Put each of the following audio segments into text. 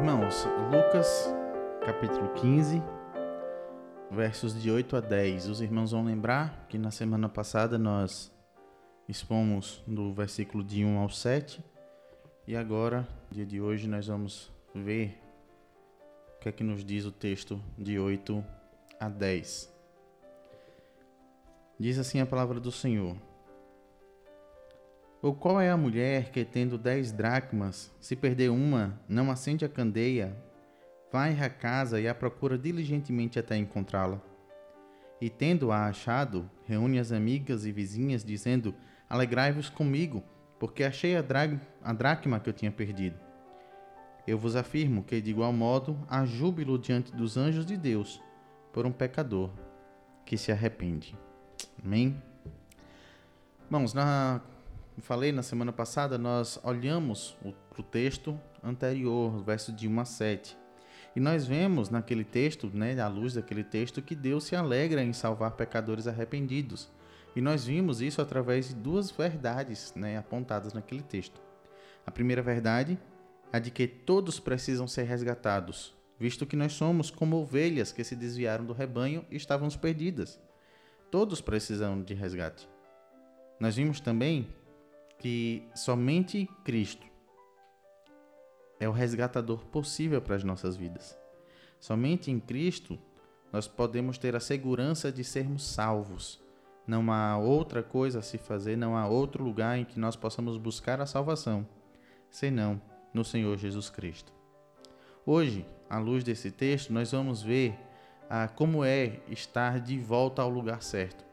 Irmãos, Lucas capítulo 15, versos de 8 a 10. Os irmãos vão lembrar que na semana passada nós expomos do versículo de 1 ao 7 e agora, dia de hoje, nós vamos ver o que é que nos diz o texto de 8 a 10. Diz assim a palavra do Senhor. Ou qual é a mulher que, tendo dez dracmas, se perder uma, não acende a candeia, vai à casa e a procura diligentemente até encontrá-la? E tendo-a achado, reúne as amigas e vizinhas, dizendo: Alegrai-vos comigo, porque achei a, a dracma que eu tinha perdido. Eu vos afirmo que, de igual modo, há júbilo diante dos anjos de Deus por um pecador que se arrepende. Amém? Irmãos, na falei na semana passada, nós olhamos o, texto anterior, verso de 1 a 7. E nós vemos naquele texto, né, à luz daquele texto, que Deus se alegra em salvar pecadores arrependidos. E nós vimos isso através de duas verdades né, apontadas naquele texto. A primeira verdade é de que todos precisam ser resgatados, visto que nós somos como ovelhas que se desviaram do rebanho e estávamos perdidas. Todos precisam de resgate. Nós vimos também que somente Cristo é o resgatador possível para as nossas vidas. Somente em Cristo nós podemos ter a segurança de sermos salvos. Não há outra coisa a se fazer, não há outro lugar em que nós possamos buscar a salvação, senão no Senhor Jesus Cristo. Hoje, à luz desse texto, nós vamos ver ah, como é estar de volta ao lugar certo.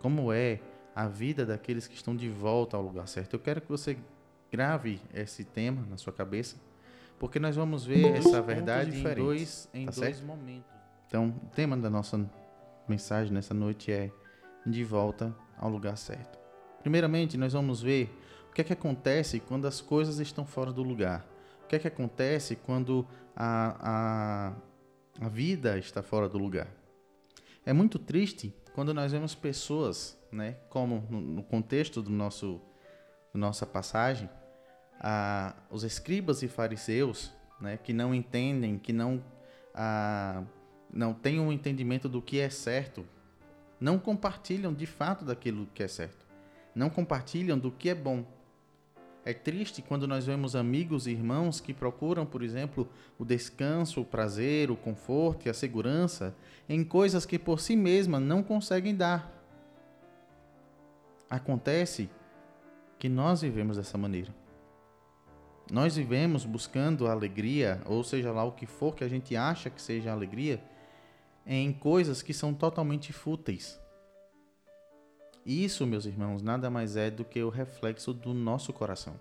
Como é a vida daqueles que estão de volta ao lugar certo. Eu quero que você grave esse tema na sua cabeça, porque nós vamos ver essa verdade em dois, em tá dois momentos. Então, o tema da nossa mensagem nessa noite é de volta ao lugar certo. Primeiramente, nós vamos ver o que é que acontece quando as coisas estão fora do lugar. O que é que acontece quando a, a, a vida está fora do lugar. É muito triste quando nós vemos pessoas né? Como no, contexto do nosso nossa passagem, os escribas e fariseus, né, que não entendem, que não não têm um entendimento do que é certo, não compartilham de fato daquilo que é certo, não compartilham do que é bom. É triste quando nós vemos amigos e irmãos que procuram, por exemplo, o descanso, o prazer, o conforto e a segurança em coisas que por si mesmas não conseguem dar. Acontece que nós vivemos dessa maneira. Nós vivemos buscando alegria, ou seja lá o que for que a gente acha que seja alegria, em coisas que são totalmente fúteis. Isso, meus irmãos, nada mais é do que o reflexo do nosso coração.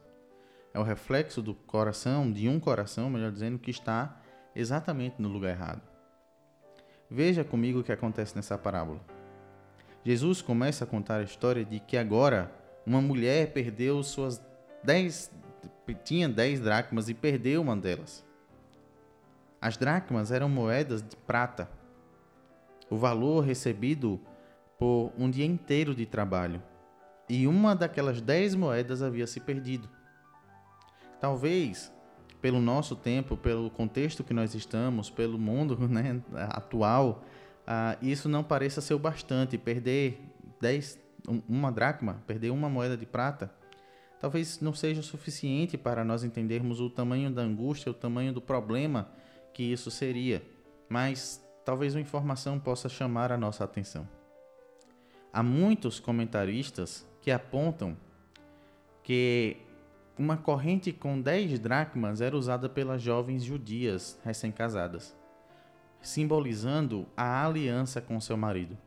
É o reflexo do coração, de um coração, melhor dizendo, que está exatamente no lugar errado. Veja comigo o que acontece nessa parábola. Jesus começa a contar a história de que agora uma mulher perdeu suas dez, tinha dez dracmas e perdeu uma delas. As dracmas eram moedas de prata, o valor recebido por um dia inteiro de trabalho, e uma daquelas dez moedas havia se perdido. Talvez, pelo nosso tempo, pelo contexto que nós estamos, pelo mundo né, atual, ah, isso não pareça ser o bastante. Perder 10, uma dracma, perder uma moeda de prata, talvez não seja o suficiente para nós entendermos o tamanho da angústia, o tamanho do problema que isso seria. Mas talvez uma informação possa chamar a nossa atenção. Há muitos comentaristas que apontam que uma corrente com 10 dracmas era usada pelas jovens judias recém-casadas simbolizando a aliança com seu marido.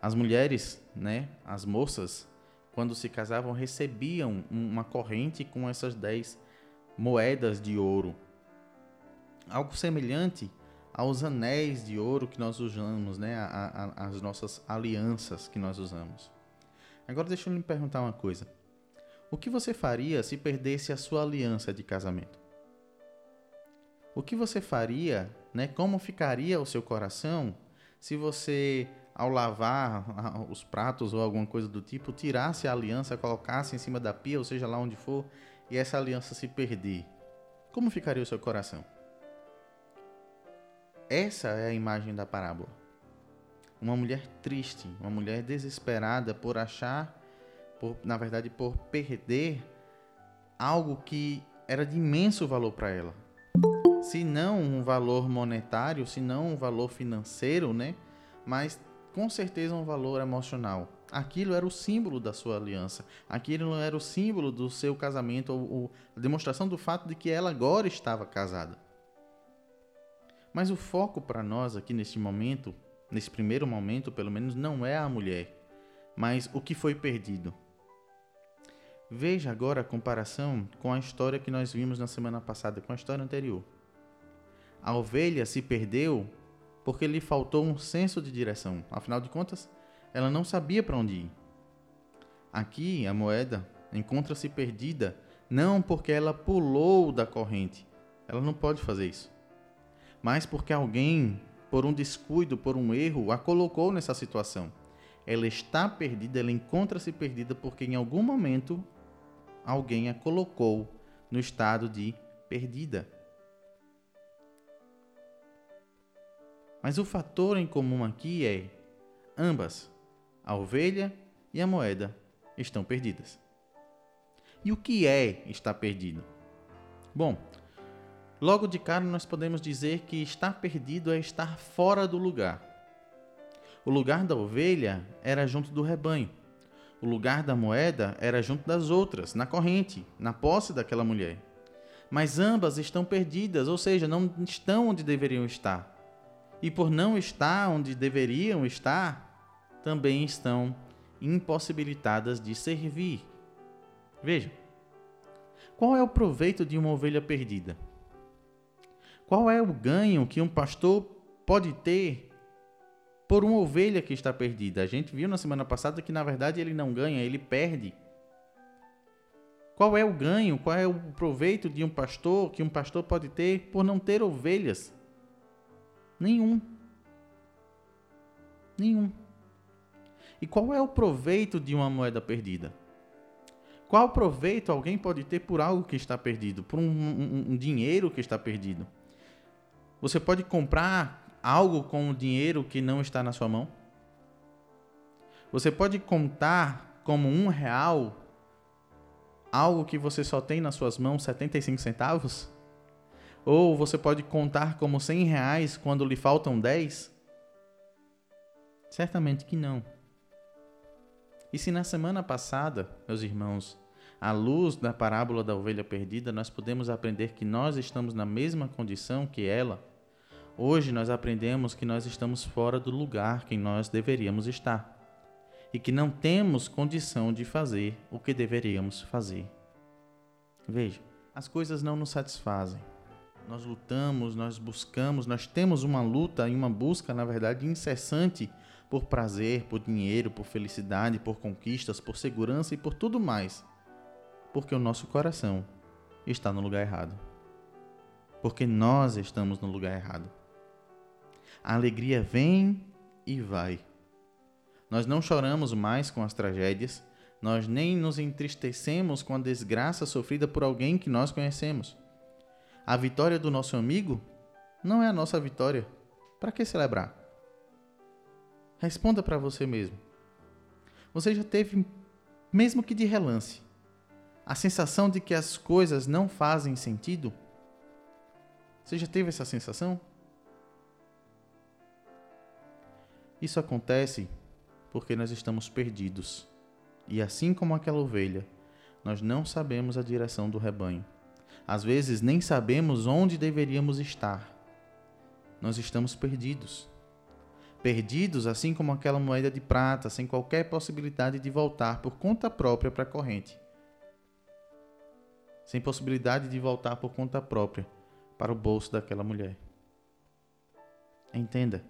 As mulheres, né, as moças, quando se casavam, recebiam uma corrente com essas dez moedas de ouro. Algo semelhante aos anéis de ouro que nós usamos, né, a, a, as nossas alianças que nós usamos. Agora deixa eu lhe perguntar uma coisa. O que você faria se perdesse a sua aliança de casamento? O que você faria né? Como ficaria o seu coração se você, ao lavar os pratos ou alguma coisa do tipo, tirasse a aliança, colocasse em cima da pia, ou seja lá onde for, e essa aliança se perder? como ficaria o seu coração? Essa é a imagem da parábola. Uma mulher triste, uma mulher desesperada por achar, por, na verdade, por perder algo que era de imenso valor para ela. Se não um valor monetário, se não um valor financeiro, né? Mas com certeza um valor emocional. Aquilo era o símbolo da sua aliança. Aquilo era o símbolo do seu casamento, ou, ou a demonstração do fato de que ela agora estava casada. Mas o foco para nós aqui neste momento, nesse primeiro momento, pelo menos, não é a mulher, mas o que foi perdido. Veja agora a comparação com a história que nós vimos na semana passada, com a história anterior. A ovelha se perdeu porque lhe faltou um senso de direção. Afinal de contas, ela não sabia para onde ir. Aqui, a moeda encontra-se perdida não porque ela pulou da corrente. Ela não pode fazer isso. Mas porque alguém, por um descuido, por um erro, a colocou nessa situação. Ela está perdida, ela encontra-se perdida porque em algum momento alguém a colocou no estado de perdida. Mas o fator em comum aqui é ambas a ovelha e a moeda estão perdidas. E o que é estar perdido? Bom, logo de cara nós podemos dizer que estar perdido é estar fora do lugar. O lugar da ovelha era junto do rebanho. O lugar da moeda era junto das outras, na corrente, na posse daquela mulher. Mas ambas estão perdidas, ou seja, não estão onde deveriam estar. E por não estar onde deveriam estar, também estão impossibilitadas de servir. Veja, qual é o proveito de uma ovelha perdida? Qual é o ganho que um pastor pode ter por uma ovelha que está perdida? A gente viu na semana passada que na verdade ele não ganha, ele perde. Qual é o ganho, qual é o proveito de um pastor que um pastor pode ter por não ter ovelhas? Nenhum. Nenhum. E qual é o proveito de uma moeda perdida? Qual proveito alguém pode ter por algo que está perdido, por um, um, um dinheiro que está perdido? Você pode comprar algo com o dinheiro que não está na sua mão? Você pode contar como um real algo que você só tem nas suas mãos 75 centavos? Ou você pode contar como 100 reais quando lhe faltam 10? Certamente que não. E se na semana passada, meus irmãos, à luz da parábola da ovelha perdida, nós podemos aprender que nós estamos na mesma condição que ela, hoje nós aprendemos que nós estamos fora do lugar que nós deveríamos estar e que não temos condição de fazer o que deveríamos fazer. Veja, as coisas não nos satisfazem. Nós lutamos, nós buscamos, nós temos uma luta e uma busca, na verdade, incessante por prazer, por dinheiro, por felicidade, por conquistas, por segurança e por tudo mais. Porque o nosso coração está no lugar errado. Porque nós estamos no lugar errado. A alegria vem e vai. Nós não choramos mais com as tragédias, nós nem nos entristecemos com a desgraça sofrida por alguém que nós conhecemos. A vitória do nosso amigo não é a nossa vitória. Para que celebrar? Responda para você mesmo. Você já teve, mesmo que de relance, a sensação de que as coisas não fazem sentido? Você já teve essa sensação? Isso acontece porque nós estamos perdidos. E assim como aquela ovelha, nós não sabemos a direção do rebanho. Às vezes nem sabemos onde deveríamos estar. Nós estamos perdidos perdidos, assim como aquela moeda de prata, sem qualquer possibilidade de voltar por conta própria para a corrente. Sem possibilidade de voltar por conta própria para o bolso daquela mulher. Entenda.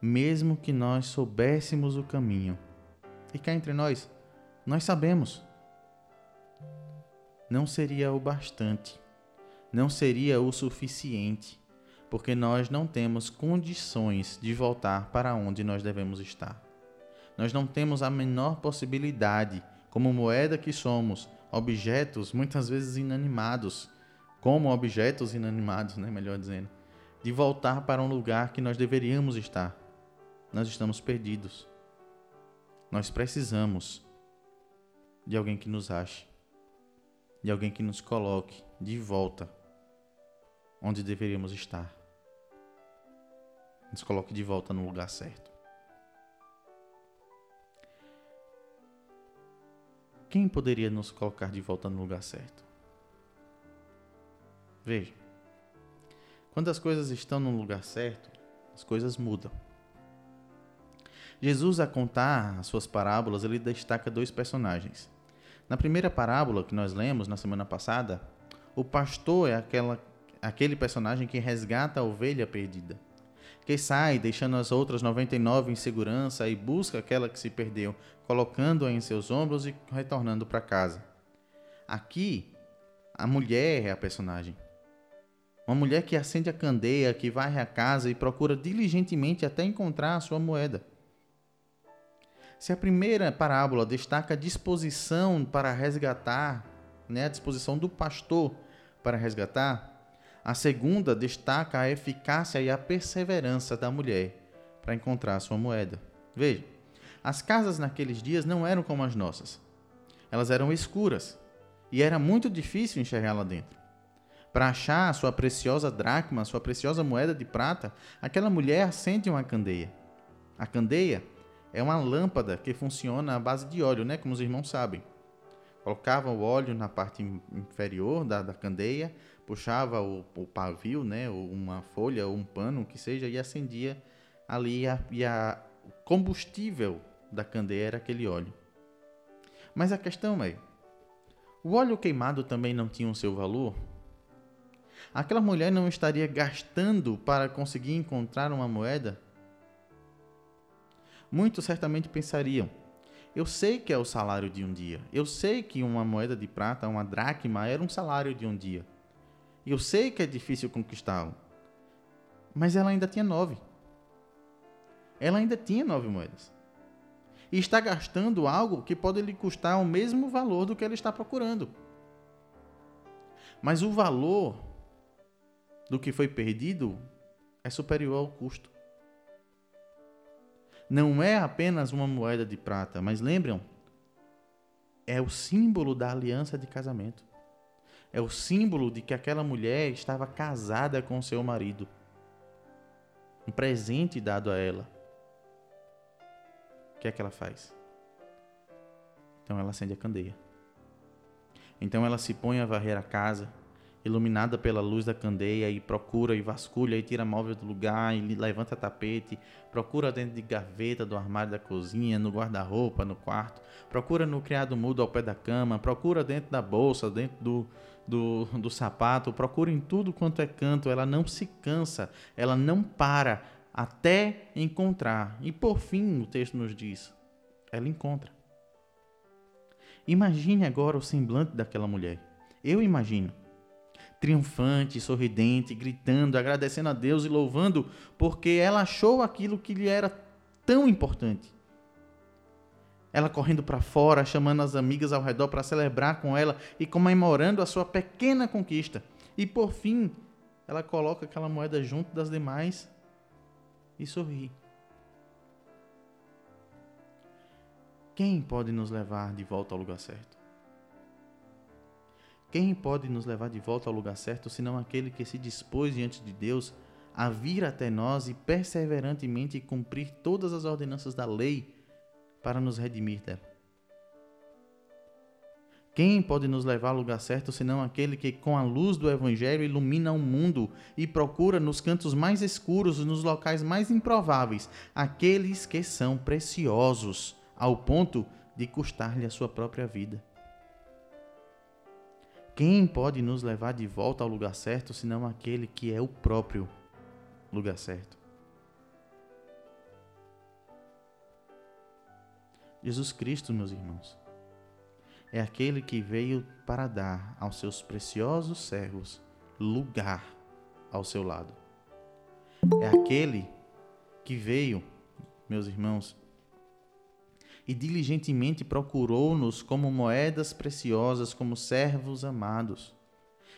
Mesmo que nós soubéssemos o caminho, e cá entre nós, nós sabemos, não seria o bastante, não seria o suficiente porque nós não temos condições de voltar para onde nós devemos estar. Nós não temos a menor possibilidade, como moeda que somos, objetos muitas vezes inanimados, como objetos inanimados, né, melhor dizendo, de voltar para um lugar que nós deveríamos estar. Nós estamos perdidos. Nós precisamos de alguém que nos ache, de alguém que nos coloque de volta onde deveríamos estar. Nos coloque de volta no lugar certo. Quem poderia nos colocar de volta no lugar certo? Veja, quando as coisas estão no lugar certo, as coisas mudam. Jesus, a contar as suas parábolas, ele destaca dois personagens. Na primeira parábola que nós lemos na semana passada, o pastor é aquela, aquele personagem que resgata a ovelha perdida, que sai deixando as outras 99 em segurança e busca aquela que se perdeu, colocando-a em seus ombros e retornando para casa. Aqui, a mulher é a personagem. Uma mulher que acende a candeia, que varre a casa e procura diligentemente até encontrar a sua moeda. Se a primeira parábola destaca a disposição para resgatar, né, a disposição do pastor para resgatar, a segunda destaca a eficácia e a perseverança da mulher para encontrar a sua moeda. Veja, as casas naqueles dias não eram como as nossas. Elas eram escuras e era muito difícil enxergar lá dentro. Para achar a sua preciosa dracma, sua preciosa moeda de prata, aquela mulher acende uma candeia. A candeia é uma lâmpada que funciona à base de óleo, né? Como os irmãos sabem. Colocava o óleo na parte inferior da, da candeia, puxava o, o, pavio, né? Ou uma folha ou um pano, o que seja, e acendia ali. A, e a, combustível da candeia era aquele óleo. Mas a questão é: o óleo queimado também não tinha o seu valor? aquela mulher não estaria gastando para conseguir encontrar uma moeda? Muitos certamente pensariam: eu sei que é o salário de um dia. Eu sei que uma moeda de prata, uma dracma, era um salário de um dia. Eu sei que é difícil conquistá-lo. Mas ela ainda tinha nove. Ela ainda tinha nove moedas. E está gastando algo que pode lhe custar o mesmo valor do que ela está procurando. Mas o valor do que foi perdido é superior ao custo. Não é apenas uma moeda de prata, mas lembram? É o símbolo da aliança de casamento. É o símbolo de que aquela mulher estava casada com seu marido. Um presente dado a ela. O que é que ela faz? Então ela acende a candeia. Então ela se põe a varrer a casa iluminada pela luz da candeia e procura e vasculha e tira móvel do lugar e levanta tapete, procura dentro de gaveta do armário da cozinha, no guarda-roupa, no quarto, procura no criado mudo ao pé da cama, procura dentro da bolsa, dentro do, do, do sapato, procura em tudo quanto é canto, ela não se cansa, ela não para até encontrar. E por fim, o texto nos diz, ela encontra. Imagine agora o semblante daquela mulher. Eu imagino triunfante, sorridente, gritando, agradecendo a Deus e louvando, porque ela achou aquilo que lhe era tão importante. Ela correndo para fora, chamando as amigas ao redor para celebrar com ela e comemorando a sua pequena conquista. E por fim, ela coloca aquela moeda junto das demais e sorri. Quem pode nos levar de volta ao lugar certo? Quem pode nos levar de volta ao lugar certo senão aquele que se dispôs diante de Deus a vir até nós e perseverantemente cumprir todas as ordenanças da lei para nos redimir dela? Quem pode nos levar ao lugar certo senão aquele que, com a luz do Evangelho, ilumina o mundo e procura nos cantos mais escuros, nos locais mais improváveis, aqueles que são preciosos, ao ponto de custar-lhe a sua própria vida? Quem pode nos levar de volta ao lugar certo senão aquele que é o próprio lugar certo? Jesus Cristo, meus irmãos, é aquele que veio para dar aos seus preciosos servos lugar ao seu lado. É aquele que veio, meus irmãos, e diligentemente procurou-nos como moedas preciosas, como servos amados.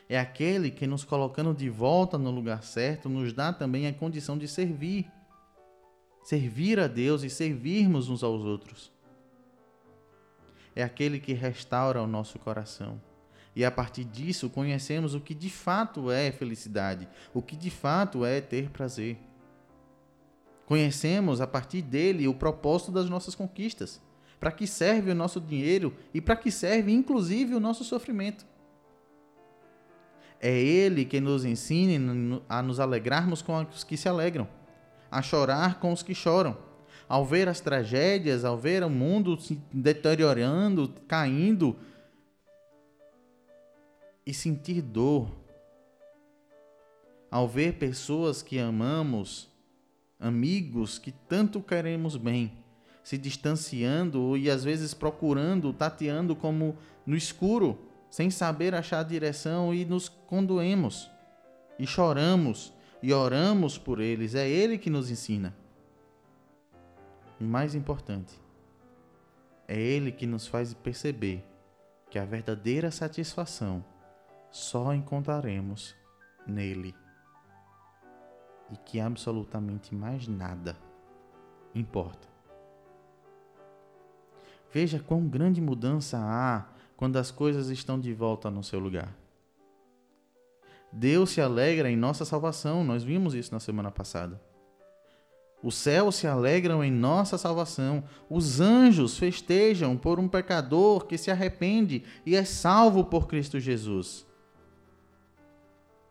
É aquele que, nos colocando de volta no lugar certo, nos dá também a condição de servir. Servir a Deus e servirmos uns aos outros. É aquele que restaura o nosso coração. E a partir disso conhecemos o que de fato é felicidade, o que de fato é ter prazer. Conhecemos a partir dele o propósito das nossas conquistas, para que serve o nosso dinheiro e para que serve inclusive o nosso sofrimento. É Ele que nos ensina a nos alegrarmos com os que se alegram, a chorar com os que choram. Ao ver as tragédias, ao ver o mundo se deteriorando, caindo, e sentir dor. Ao ver pessoas que amamos, amigos que tanto queremos bem, se distanciando e às vezes procurando, tateando como no escuro, sem saber achar a direção e nos condoemos e choramos e oramos por eles. É Ele que nos ensina. O mais importante, é Ele que nos faz perceber que a verdadeira satisfação só encontraremos nele e que absolutamente mais nada importa. Veja quão grande mudança há quando as coisas estão de volta no seu lugar. Deus se alegra em nossa salvação, nós vimos isso na semana passada. Os céus se alegram em nossa salvação. Os anjos festejam por um pecador que se arrepende e é salvo por Cristo Jesus.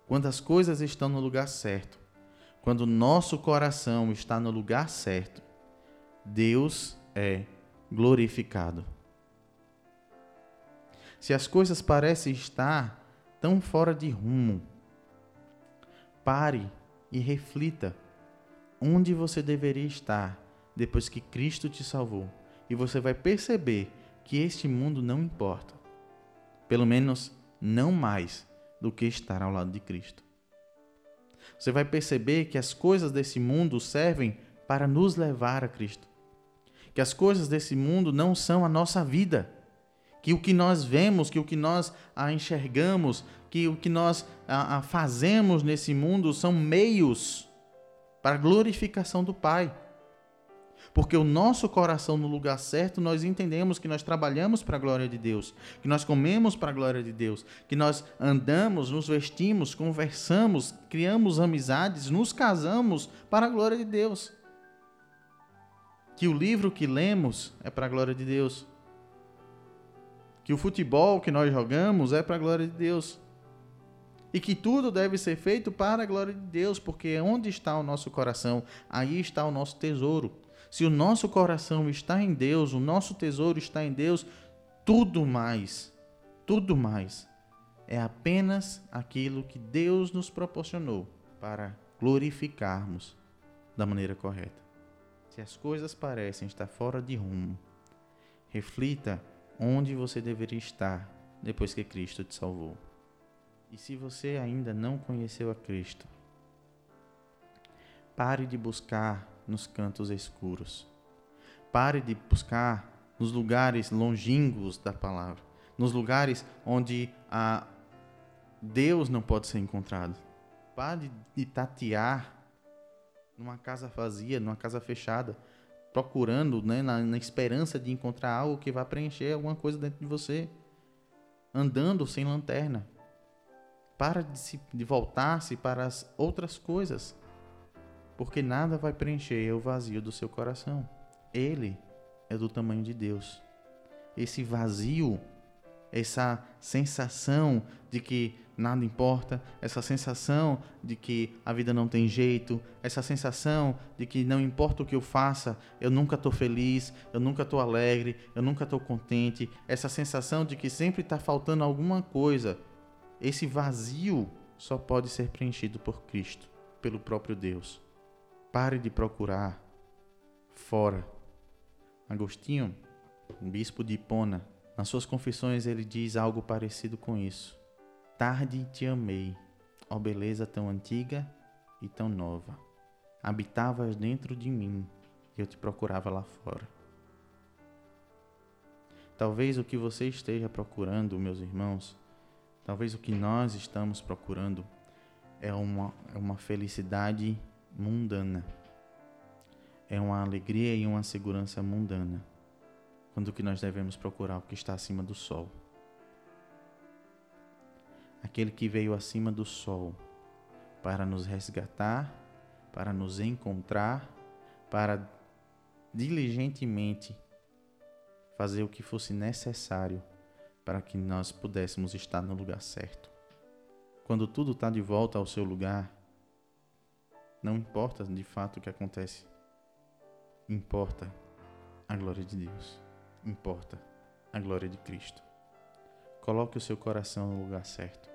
Quando as coisas estão no lugar certo, quando nosso coração está no lugar certo, Deus é glorificado. Se as coisas parecem estar tão fora de rumo, pare e reflita onde você deveria estar depois que Cristo te salvou. E você vai perceber que este mundo não importa. Pelo menos não mais do que estar ao lado de Cristo. Você vai perceber que as coisas desse mundo servem para nos levar a Cristo. Que as coisas desse mundo não são a nossa vida que o que nós vemos, que o que nós ah, enxergamos, que o que nós ah, ah, fazemos nesse mundo são meios para a glorificação do Pai. Porque o nosso coração no lugar certo, nós entendemos que nós trabalhamos para a glória de Deus, que nós comemos para a glória de Deus, que nós andamos, nos vestimos, conversamos, criamos amizades, nos casamos para a glória de Deus. Que o livro que lemos é para a glória de Deus que o futebol que nós jogamos é para a glória de Deus. E que tudo deve ser feito para a glória de Deus, porque onde está o nosso coração, aí está o nosso tesouro. Se o nosso coração está em Deus, o nosso tesouro está em Deus, tudo mais, tudo mais é apenas aquilo que Deus nos proporcionou para glorificarmos da maneira correta. Se as coisas parecem estar fora de rumo, reflita onde você deveria estar depois que Cristo te salvou. E se você ainda não conheceu a Cristo, pare de buscar nos cantos escuros. Pare de buscar nos lugares longínquos da palavra, nos lugares onde a Deus não pode ser encontrado. Pare de tatear numa casa vazia, numa casa fechada procurando, né, na, na esperança de encontrar algo que vai preencher alguma coisa dentro de você, andando sem lanterna. Para de, se, de voltar-se para as outras coisas, porque nada vai preencher o vazio do seu coração. Ele é do tamanho de Deus. Esse vazio, essa sensação de que nada importa, essa sensação de que a vida não tem jeito, essa sensação de que não importa o que eu faça, eu nunca estou feliz, eu nunca estou alegre, eu nunca estou contente, essa sensação de que sempre está faltando alguma coisa. Esse vazio só pode ser preenchido por Cristo, pelo próprio Deus. Pare de procurar fora. Agostinho, bispo de Hipona, nas suas confissões ele diz algo parecido com isso tarde te amei, ó beleza tão antiga e tão nova. Habitavas dentro de mim e eu te procurava lá fora. Talvez o que você esteja procurando, meus irmãos, Talvez o que nós estamos procurando é uma, é uma felicidade mundana. É uma alegria e uma segurança mundana. Quando que nós devemos procurar o que está acima do sol. Aquele que veio acima do sol para nos resgatar, para nos encontrar, para diligentemente fazer o que fosse necessário para que nós pudéssemos estar no lugar certo. Quando tudo está de volta ao seu lugar, não importa de fato o que acontece, importa a glória de Deus, importa a glória de Cristo. Coloque o seu coração no lugar certo.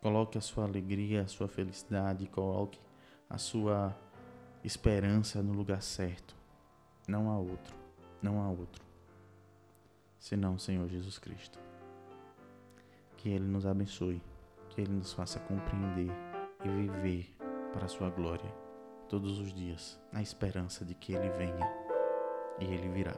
Coloque a sua alegria, a sua felicidade, coloque a sua esperança no lugar certo. Não há outro, não há outro senão o Senhor Jesus Cristo. Que Ele nos abençoe, que Ele nos faça compreender e viver para a sua glória todos os dias, na esperança de que ele venha e ele virá.